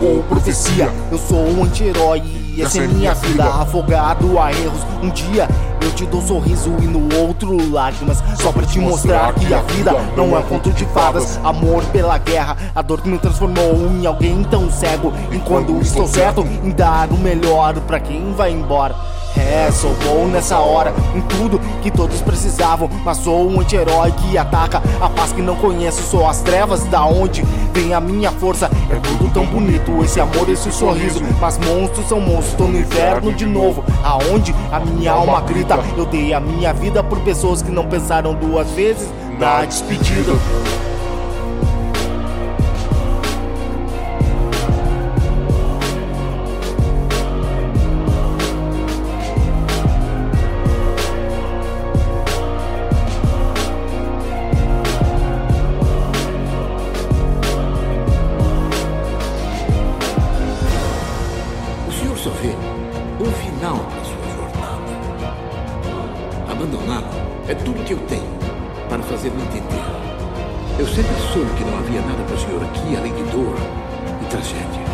ou profecia. Eu sou um anti-herói e essa é minha vida. Afogado a erros, um dia eu te dou um sorriso e no outro lágrimas. Só pra te mostrar que a vida não é um conto de fadas. Amor pela guerra, a dor que me transformou em alguém tão cego. Enquanto estou certo em dar o melhor pra quem vai embora. É, sou bom nessa hora, em tudo que todos precisavam. Mas sou um anti-herói que ataca a paz que não conheço. Sou as trevas da onde vem a minha força. É tudo tão bonito, esse amor, esse sorriso. Mas monstros são monstros, tô no inferno de novo. Aonde a minha alma grita. Eu dei a minha vida por pessoas que não pensaram duas vezes na despedida. Vê um final para sua jornada. Abandonado é tudo que eu tenho para fazer me entender. Eu sempre soube que não havia nada para o senhor aqui além de dor e tragédia.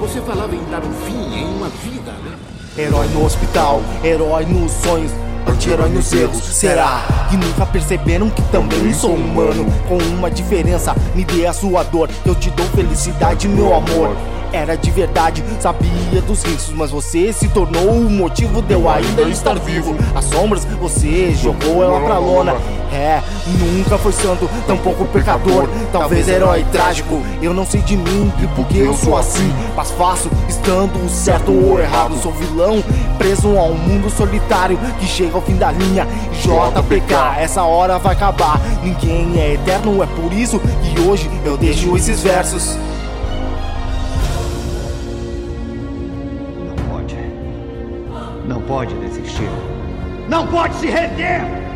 Você falava em dar um fim em uma vida, né? Herói no hospital, herói nos sonhos, anti-herói nos erros. Será que nunca perceberam que também sou humano? Com uma diferença, me dê a sua dor, eu te dou felicidade, meu amor. Era de verdade, sabia dos riscos, mas você se tornou o motivo de eu ainda estar vivo. As sombras, você jogou ela pra lona. É, nunca foi santo, tampouco pecador. Talvez herói trágico, eu não sei de mim e porque eu sou assim. Mas faço estando certo ou errado. Sou vilão, preso a um mundo solitário que chega ao fim da linha. JPK, essa hora vai acabar. Ninguém é eterno, é por isso que hoje eu deixo esses versos. Não pode. Não pode desistir. Não pode se render!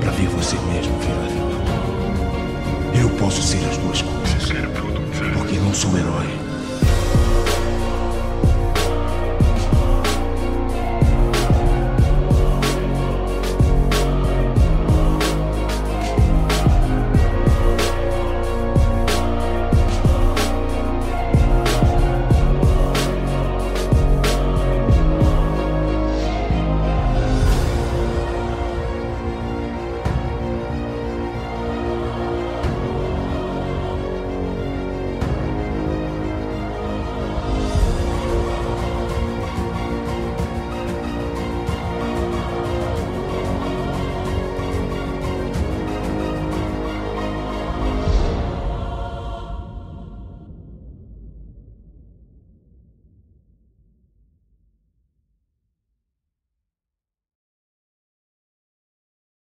Pra ver você mesmo virar vilão. Eu posso ser as duas coisas. Porque não sou um herói.